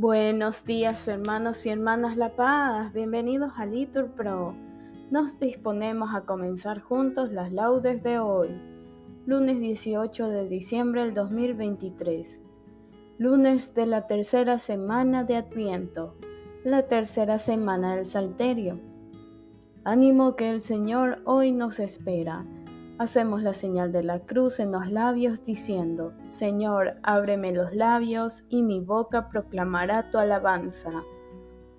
Buenos días hermanos y hermanas La Paz, bienvenidos a Litur Pro. Nos disponemos a comenzar juntos las laudes de hoy, lunes 18 de diciembre del 2023, lunes de la tercera semana de Adviento, la tercera semana del Salterio. Ánimo que el Señor hoy nos espera. Hacemos la señal de la cruz en los labios diciendo, Señor, ábreme los labios y mi boca proclamará tu alabanza.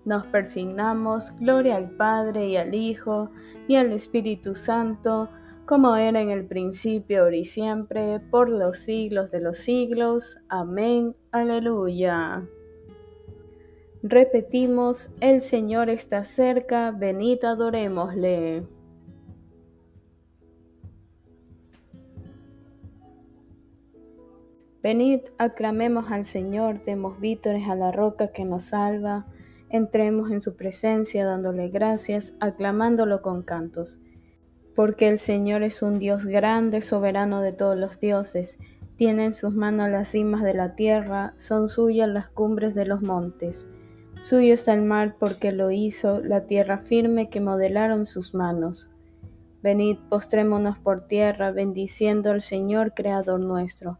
Nos persignamos, gloria al Padre y al Hijo y al Espíritu Santo, como era en el principio, ahora y siempre, por los siglos de los siglos. Amén. Aleluya. Repetimos, el Señor está cerca, venid adorémosle. Venid, aclamemos al Señor, demos vítores a la roca que nos salva, entremos en su presencia dándole gracias, aclamándolo con cantos. Porque el Señor es un Dios grande, soberano de todos los dioses, tiene en sus manos las cimas de la tierra, son suyas las cumbres de los montes. Suyo es el mar porque lo hizo, la tierra firme que modelaron sus manos. Venid, postrémonos por tierra, bendiciendo al Señor, Creador nuestro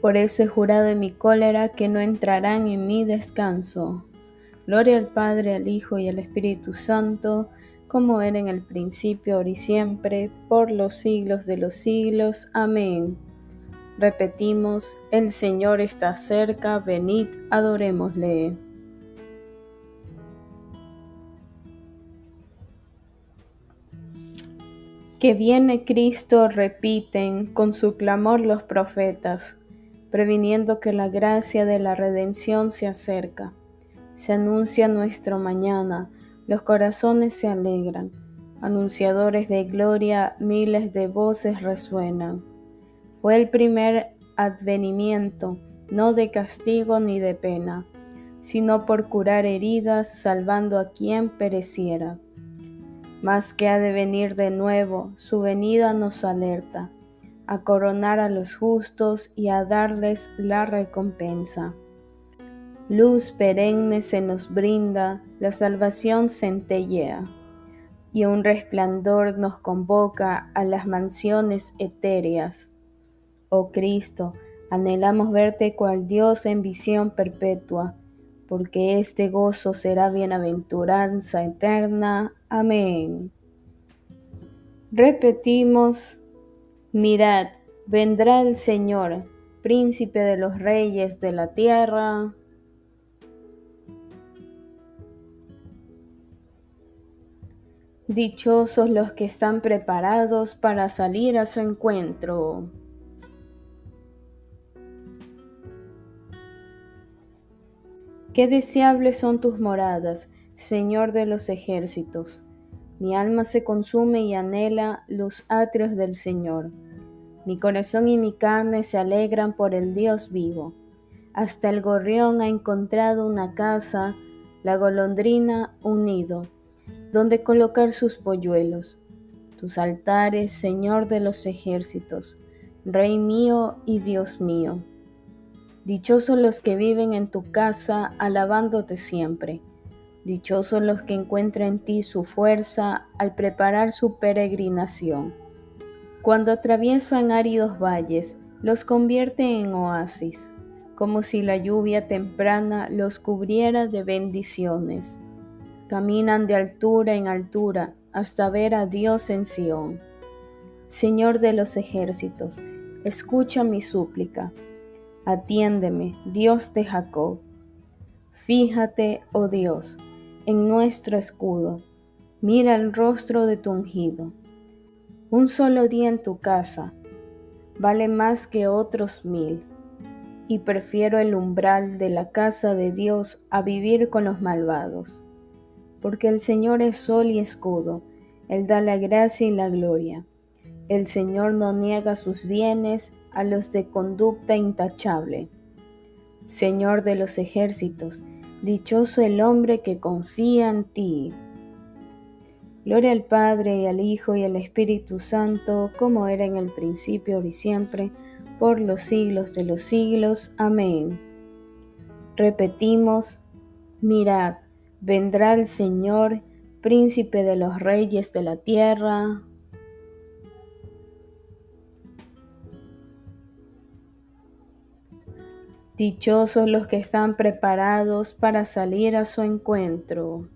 Por eso he jurado en mi cólera que no entrarán en mi descanso. Gloria al Padre, al Hijo y al Espíritu Santo, como era en el principio, ahora y siempre, por los siglos de los siglos. Amén. Repetimos, el Señor está cerca, venid, adorémosle. Que viene Cristo, repiten con su clamor los profetas previniendo que la gracia de la redención se acerca. Se anuncia nuestro mañana, los corazones se alegran, anunciadores de gloria, miles de voces resuenan. Fue el primer advenimiento, no de castigo ni de pena, sino por curar heridas, salvando a quien pereciera. Mas que ha de venir de nuevo, su venida nos alerta a coronar a los justos y a darles la recompensa. Luz perenne se nos brinda, la salvación centellea, y un resplandor nos convoca a las mansiones etéreas. Oh Cristo, anhelamos verte cual Dios en visión perpetua, porque este gozo será bienaventuranza eterna. Amén. Repetimos, Mirad, vendrá el Señor, príncipe de los reyes de la tierra. Dichosos los que están preparados para salir a su encuentro. Qué deseables son tus moradas, Señor de los ejércitos. Mi alma se consume y anhela los atrios del Señor. Mi corazón y mi carne se alegran por el Dios vivo. Hasta el gorrión ha encontrado una casa, la golondrina un nido, donde colocar sus polluelos. Tus altares, Señor de los ejércitos, Rey mío y Dios mío. Dichosos los que viven en tu casa, alabándote siempre. Dichosos los que encuentran en ti su fuerza al preparar su peregrinación. Cuando atraviesan áridos valles, los convierte en oasis, como si la lluvia temprana los cubriera de bendiciones. Caminan de altura en altura hasta ver a Dios en Sión. Señor de los ejércitos, escucha mi súplica. Atiéndeme, Dios de Jacob. Fíjate, oh Dios, en nuestro escudo. Mira el rostro de tu ungido. Un solo día en tu casa vale más que otros mil. y prefiero el umbral de la casa de Dios a vivir con los malvados. Porque el Señor es sol y escudo, Él da la gracia y la gloria. El Señor no niega sus bienes a los de conducta intachable. Señor de los ejércitos, dichoso el hombre que confía en ti. Gloria al Padre y al Hijo y al Espíritu Santo, como era en el principio, ahora y siempre, por los siglos de los siglos. Amén. Repetimos, mirad, vendrá el Señor, príncipe de los reyes de la tierra. Dichosos los que están preparados para salir a su encuentro.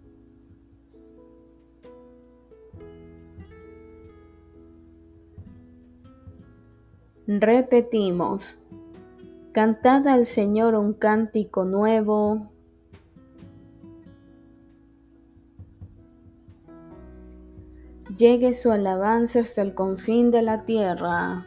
Repetimos, cantad al Señor un cántico nuevo. Llegue su alabanza hasta el confín de la tierra.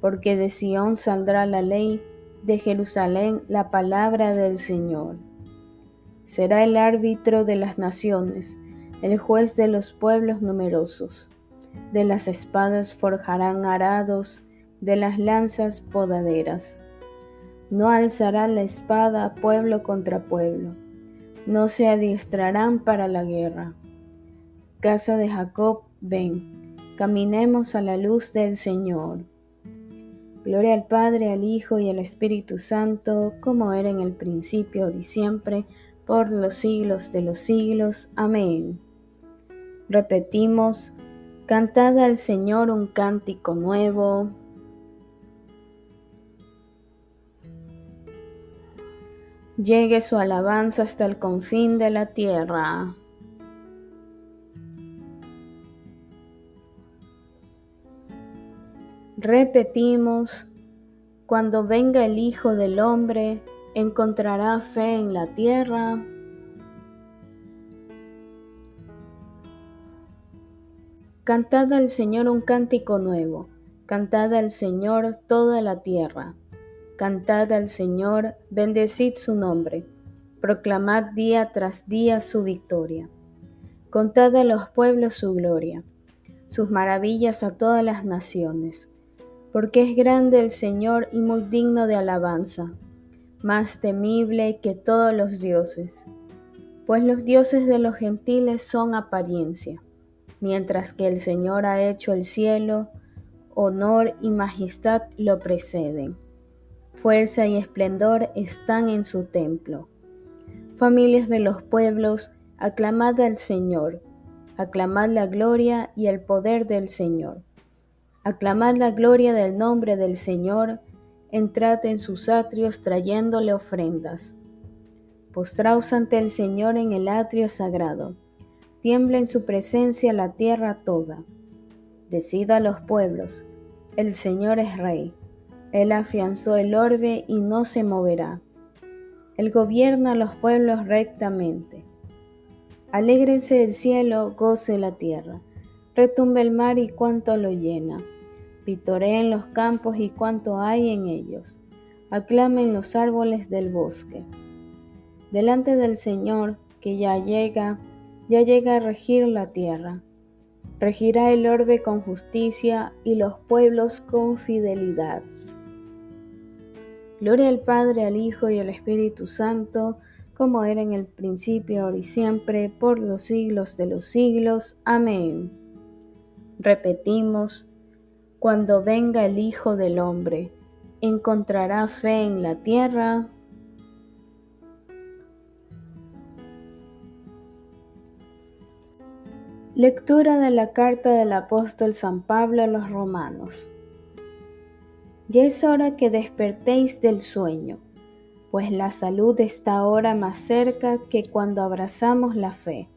porque de Sión saldrá la ley, de Jerusalén la palabra del Señor. Será el árbitro de las naciones, el juez de los pueblos numerosos. De las espadas forjarán arados, de las lanzas podaderas. No alzará la espada pueblo contra pueblo, no se adiestrarán para la guerra. Casa de Jacob, ven, caminemos a la luz del Señor. Gloria al Padre, al Hijo y al Espíritu Santo, como era en el principio y siempre, por los siglos de los siglos. Amén. Repetimos, cantad al Señor un cántico nuevo. Llegue su alabanza hasta el confín de la tierra. Repetimos, cuando venga el Hijo del Hombre, encontrará fe en la tierra. Cantad al Señor un cántico nuevo, cantad al Señor toda la tierra, cantad al Señor, bendecid su nombre, proclamad día tras día su victoria, contad a los pueblos su gloria, sus maravillas a todas las naciones, porque es grande el Señor y muy digno de alabanza más temible que todos los dioses, pues los dioses de los gentiles son apariencia, mientras que el Señor ha hecho el cielo, honor y majestad lo preceden. Fuerza y esplendor están en su templo. Familias de los pueblos, aclamad al Señor, aclamad la gloria y el poder del Señor. Aclamad la gloria del nombre del Señor, entrad en sus atrios trayéndole ofrendas. Postraos ante el Señor en el atrio sagrado. Tiembla en su presencia la tierra toda. Decida a los pueblos, el Señor es rey. Él afianzó el orbe y no se moverá. Él gobierna a los pueblos rectamente. Alégrense el cielo, goce la tierra. Retumbe el mar y cuanto lo llena Pitoreen los campos y cuanto hay en ellos. Aclamen los árboles del bosque. Delante del Señor, que ya llega, ya llega a regir la tierra. Regirá el orbe con justicia y los pueblos con fidelidad. Gloria al Padre, al Hijo y al Espíritu Santo, como era en el principio, ahora y siempre, por los siglos de los siglos. Amén. Repetimos, cuando venga el Hijo del Hombre, ¿encontrará fe en la tierra? Lectura de la carta del apóstol San Pablo a los romanos. Ya es hora que despertéis del sueño, pues la salud está ahora más cerca que cuando abrazamos la fe.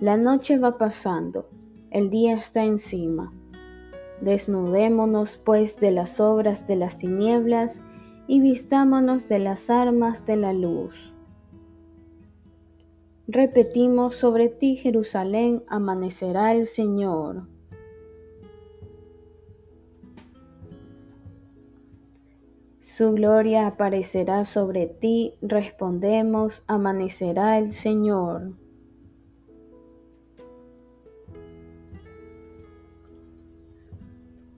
La noche va pasando, el día está encima. Desnudémonos pues de las obras de las tinieblas y vistámonos de las armas de la luz. Repetimos, sobre ti Jerusalén amanecerá el Señor. Su gloria aparecerá sobre ti, respondemos, amanecerá el Señor.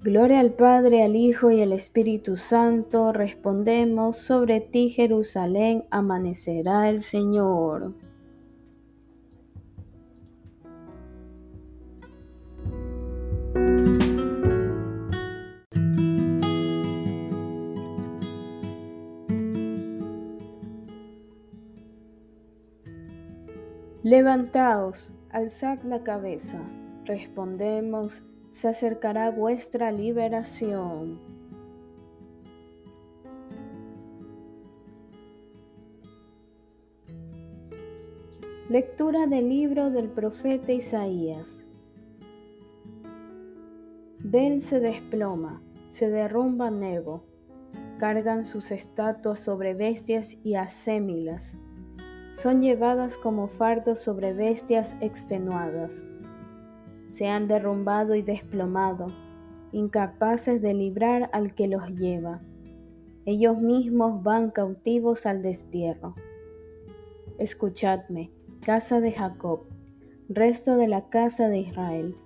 Gloria al Padre, al Hijo y al Espíritu Santo, respondemos, sobre ti Jerusalén amanecerá el Señor. Levantaos, alzad la cabeza, respondemos, se acercará vuestra liberación. Lectura del libro del profeta Isaías. Bel se desploma, se derrumba Nebo, cargan sus estatuas sobre bestias y asémilas son llevadas como fardos sobre bestias extenuadas. Se han derrumbado y desplomado, incapaces de librar al que los lleva. Ellos mismos van cautivos al destierro. Escuchadme, casa de Jacob, resto de la casa de Israel,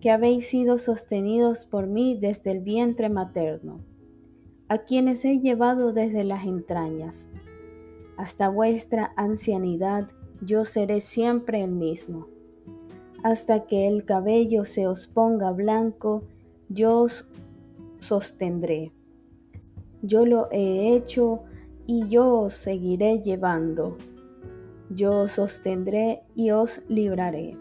que habéis sido sostenidos por mí desde el vientre materno, a quienes he llevado desde las entrañas hasta vuestra ancianidad yo seré siempre el mismo. Hasta que el cabello se os ponga blanco, yo os sostendré. Yo lo he hecho y yo os seguiré llevando. Yo os sostendré y os libraré.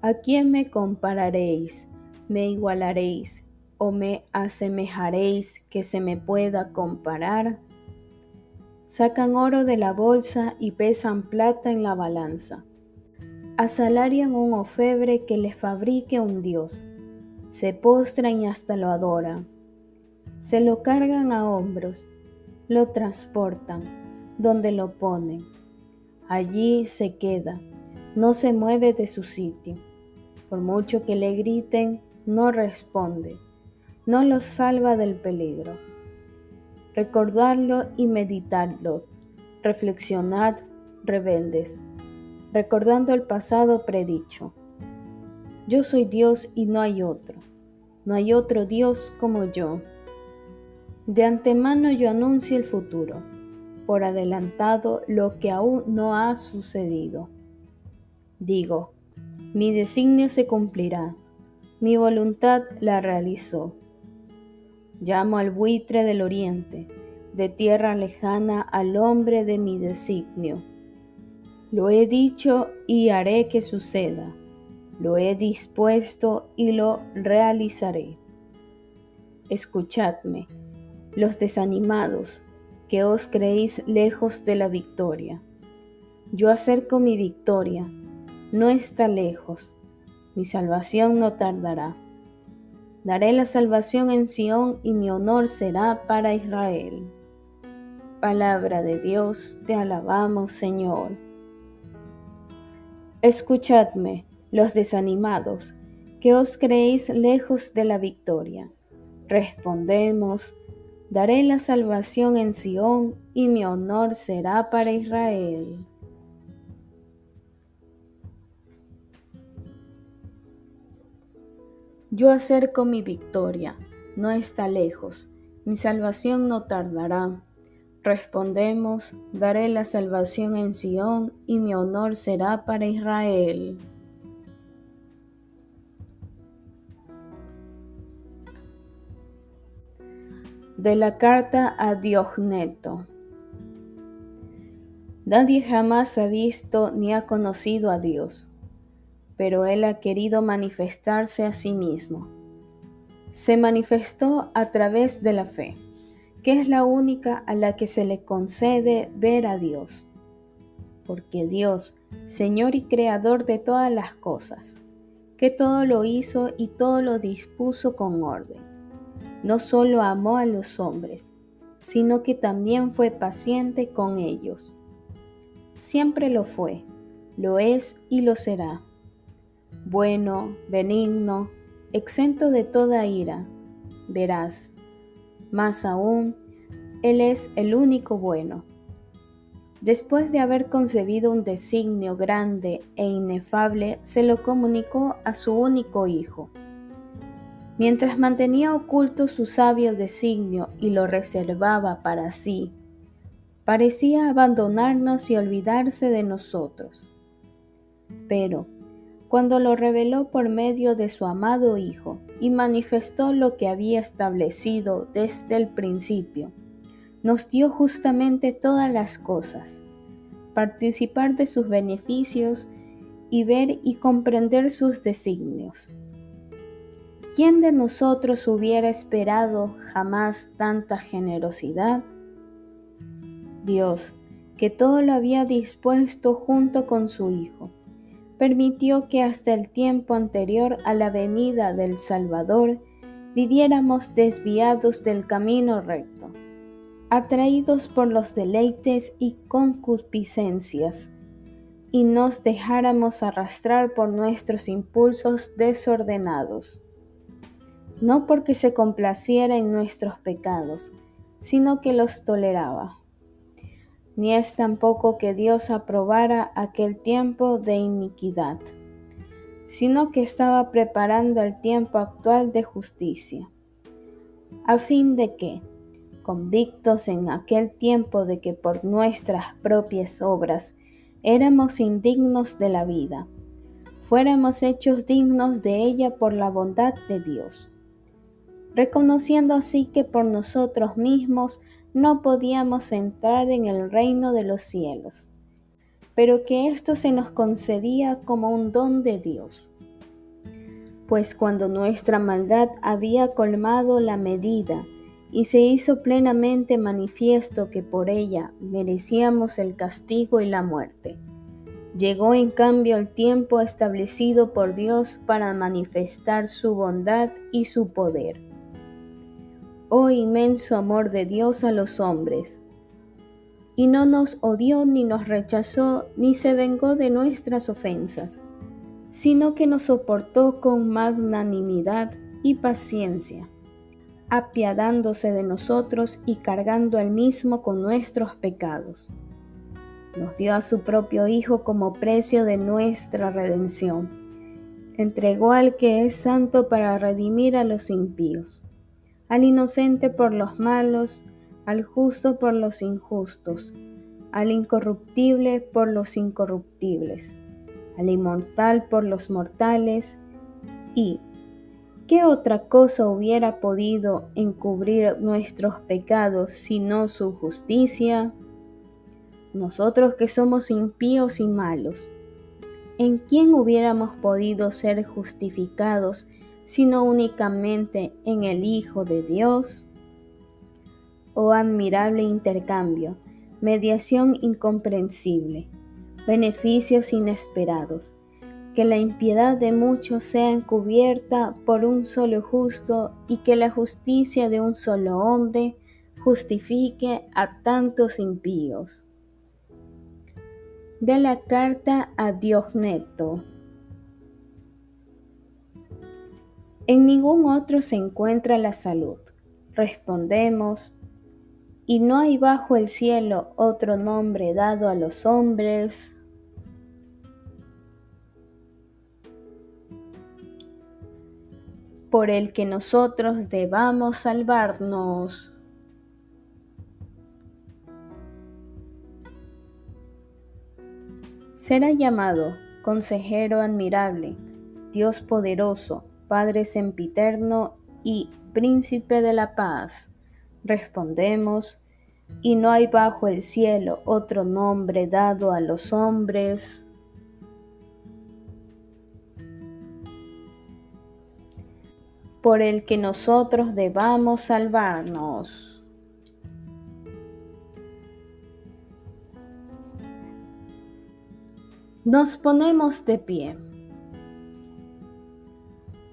¿A quién me compararéis? ¿Me igualaréis? ¿O me asemejaréis que se me pueda comparar? Sacan oro de la bolsa y pesan plata en la balanza. Asalarian un ofebre que les fabrique un dios. Se postran y hasta lo adoran. Se lo cargan a hombros, lo transportan, donde lo ponen. Allí se queda, no se mueve de su sitio. Por mucho que le griten, no responde, no los salva del peligro recordarlo y meditarlo. Reflexionad, rebeldes, recordando el pasado predicho. Yo soy Dios y no hay otro. No hay otro Dios como yo. De antemano yo anuncio el futuro, por adelantado lo que aún no ha sucedido. Digo, mi designio se cumplirá, mi voluntad la realizó Llamo al buitre del oriente, de tierra lejana al hombre de mi designio. Lo he dicho y haré que suceda. Lo he dispuesto y lo realizaré. Escuchadme, los desanimados, que os creéis lejos de la victoria. Yo acerco mi victoria, no está lejos, mi salvación no tardará. Daré la salvación en Sión y mi honor será para Israel. Palabra de Dios, te alabamos Señor. Escuchadme, los desanimados, que os creéis lejos de la victoria. Respondemos, daré la salvación en Sión y mi honor será para Israel. Yo acerco mi victoria, no está lejos, mi salvación no tardará. Respondemos, daré la salvación en Sión y mi honor será para Israel. De la carta a Diogneto. Nadie jamás ha visto ni ha conocido a Dios pero Él ha querido manifestarse a sí mismo. Se manifestó a través de la fe, que es la única a la que se le concede ver a Dios. Porque Dios, Señor y Creador de todas las cosas, que todo lo hizo y todo lo dispuso con orden, no solo amó a los hombres, sino que también fue paciente con ellos. Siempre lo fue, lo es y lo será bueno, benigno, exento de toda ira, verás. Más aún, Él es el único bueno. Después de haber concebido un designio grande e inefable, se lo comunicó a su único hijo. Mientras mantenía oculto su sabio designio y lo reservaba para sí, parecía abandonarnos y olvidarse de nosotros. Pero, cuando lo reveló por medio de su amado Hijo y manifestó lo que había establecido desde el principio. Nos dio justamente todas las cosas, participar de sus beneficios y ver y comprender sus designios. ¿Quién de nosotros hubiera esperado jamás tanta generosidad? Dios, que todo lo había dispuesto junto con su Hijo permitió que hasta el tiempo anterior a la venida del Salvador viviéramos desviados del camino recto, atraídos por los deleites y concupiscencias, y nos dejáramos arrastrar por nuestros impulsos desordenados, no porque se complaciera en nuestros pecados, sino que los toleraba ni es tampoco que Dios aprobara aquel tiempo de iniquidad, sino que estaba preparando el tiempo actual de justicia, a fin de que, convictos en aquel tiempo de que por nuestras propias obras éramos indignos de la vida, fuéramos hechos dignos de ella por la bondad de Dios, reconociendo así que por nosotros mismos no podíamos entrar en el reino de los cielos, pero que esto se nos concedía como un don de Dios. Pues cuando nuestra maldad había colmado la medida y se hizo plenamente manifiesto que por ella merecíamos el castigo y la muerte, llegó en cambio el tiempo establecido por Dios para manifestar su bondad y su poder oh inmenso amor de Dios a los hombres. Y no nos odió ni nos rechazó ni se vengó de nuestras ofensas, sino que nos soportó con magnanimidad y paciencia, apiadándose de nosotros y cargando al mismo con nuestros pecados. Nos dio a su propio Hijo como precio de nuestra redención. Entregó al que es santo para redimir a los impíos al inocente por los malos, al justo por los injustos, al incorruptible por los incorruptibles, al inmortal por los mortales, y ¿qué otra cosa hubiera podido encubrir nuestros pecados sino su justicia? Nosotros que somos impíos y malos, ¿en quién hubiéramos podido ser justificados sino únicamente en el Hijo de Dios? Oh admirable intercambio, mediación incomprensible, beneficios inesperados, que la impiedad de muchos sea encubierta por un solo justo y que la justicia de un solo hombre justifique a tantos impíos. De la carta a Diogneto En ningún otro se encuentra la salud. Respondemos, y no hay bajo el cielo otro nombre dado a los hombres por el que nosotros debamos salvarnos. Será llamado Consejero admirable, Dios poderoso, Padre sempiterno y príncipe de la paz. Respondemos, y no hay bajo el cielo otro nombre dado a los hombres por el que nosotros debamos salvarnos. Nos ponemos de pie.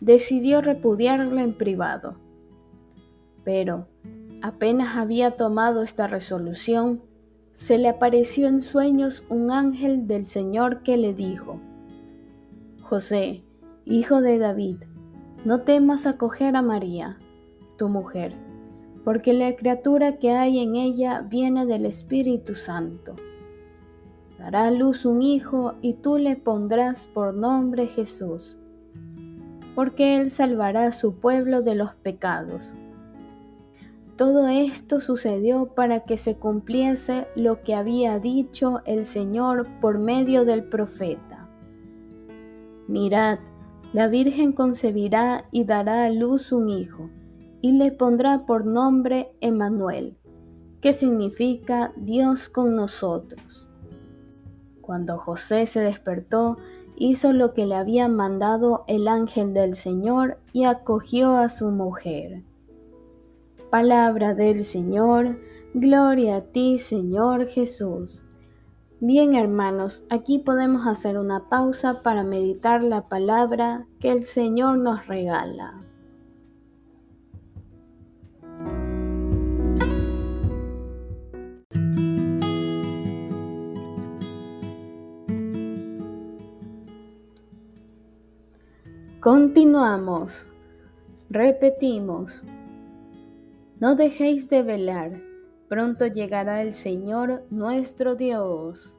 decidió repudiarla en privado. Pero, apenas había tomado esta resolución, se le apareció en sueños un ángel del Señor que le dijo, José, hijo de David, no temas acoger a María, tu mujer, porque la criatura que hay en ella viene del Espíritu Santo. Dará a luz un hijo y tú le pondrás por nombre Jesús, porque él salvará a su pueblo de los pecados. Todo esto sucedió para que se cumpliese lo que había dicho el Señor por medio del profeta. Mirad, la Virgen concebirá y dará a luz un hijo, y le pondrá por nombre Emmanuel, que significa Dios con nosotros. Cuando José se despertó, hizo lo que le había mandado el ángel del Señor y acogió a su mujer. Palabra del Señor, gloria a ti Señor Jesús. Bien hermanos, aquí podemos hacer una pausa para meditar la palabra que el Señor nos regala. Continuamos. Repetimos. No dejéis de velar Pronto llegará el Señor nuestro Dios.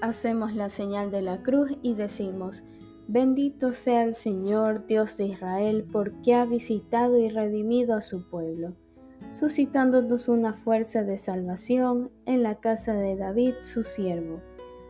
Hacemos la señal de la cruz y decimos, bendito sea el Señor Dios de Israel porque ha visitado y redimido a su pueblo, suscitándonos una fuerza de salvación en la casa de David su siervo,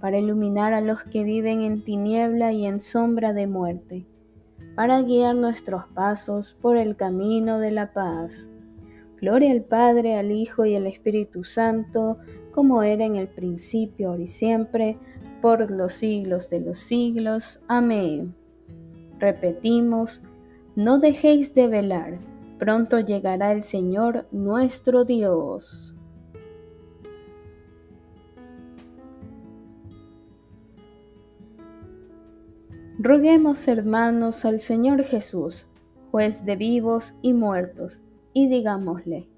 para iluminar a los que viven en tiniebla y en sombra de muerte, para guiar nuestros pasos por el camino de la paz. Gloria al Padre, al Hijo y al Espíritu Santo, como era en el principio, ahora y siempre, por los siglos de los siglos. Amén. Repetimos, no dejéis de velar, pronto llegará el Señor nuestro Dios. Roguemos, hermanos, al Señor Jesús, juez de vivos y muertos, y digámosle,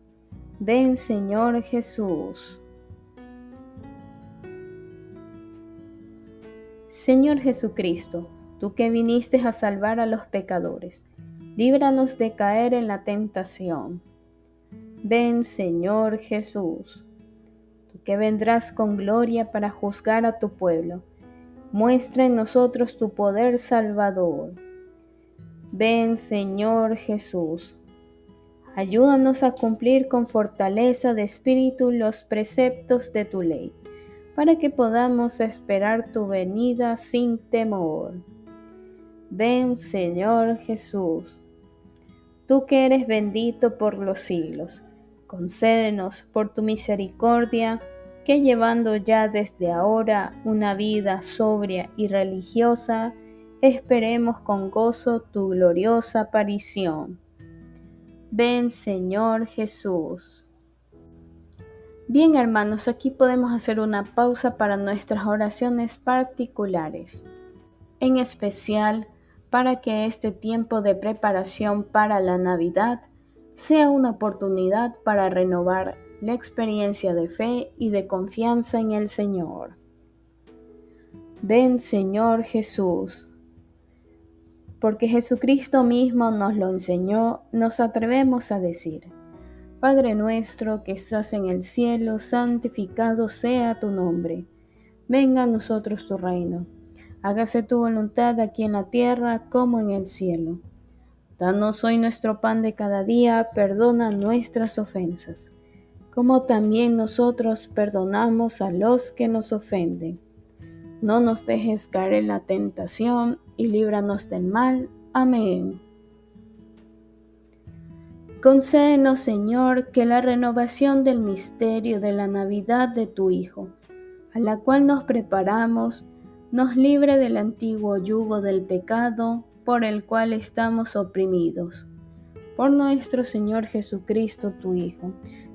ven Señor Jesús. Señor Jesucristo, tú que viniste a salvar a los pecadores, líbranos de caer en la tentación. Ven Señor Jesús, tú que vendrás con gloria para juzgar a tu pueblo Muestra en nosotros tu poder salvador. Ven Señor Jesús. Ayúdanos a cumplir con fortaleza de espíritu los preceptos de tu ley, para que podamos esperar tu venida sin temor. Ven Señor Jesús. tú que eres bendito por los siglos. Concédenos por tu misericordia que llevando ya desde ahora una vida sobria y religiosa, esperemos con gozo tu gloriosa aparición. Ven Señor Jesús. Bien hermanos, aquí podemos hacer una pausa para nuestras oraciones particulares, en especial para que este tiempo de preparación para la Navidad sea una oportunidad para renovar la experiencia de fe y de confianza en el Señor. Ven Señor Jesús. Porque Jesucristo mismo nos lo enseñó, nos atrevemos a decir, Padre nuestro que estás en el cielo, santificado sea tu nombre. Venga a nosotros tu reino. Hágase tu voluntad aquí en la tierra como en el cielo. Danos hoy nuestro pan de cada día, perdona nuestras ofensas, como también nosotros perdonamos a los que nos ofenden. No nos dejes caer en la tentación y líbranos del mal. Amén. Concédenos, Señor, que la renovación del misterio de la Navidad de tu Hijo, a la cual nos preparamos, nos libre del antiguo yugo del pecado por el cual estamos oprimidos. Por nuestro Señor Jesucristo, tu Hijo,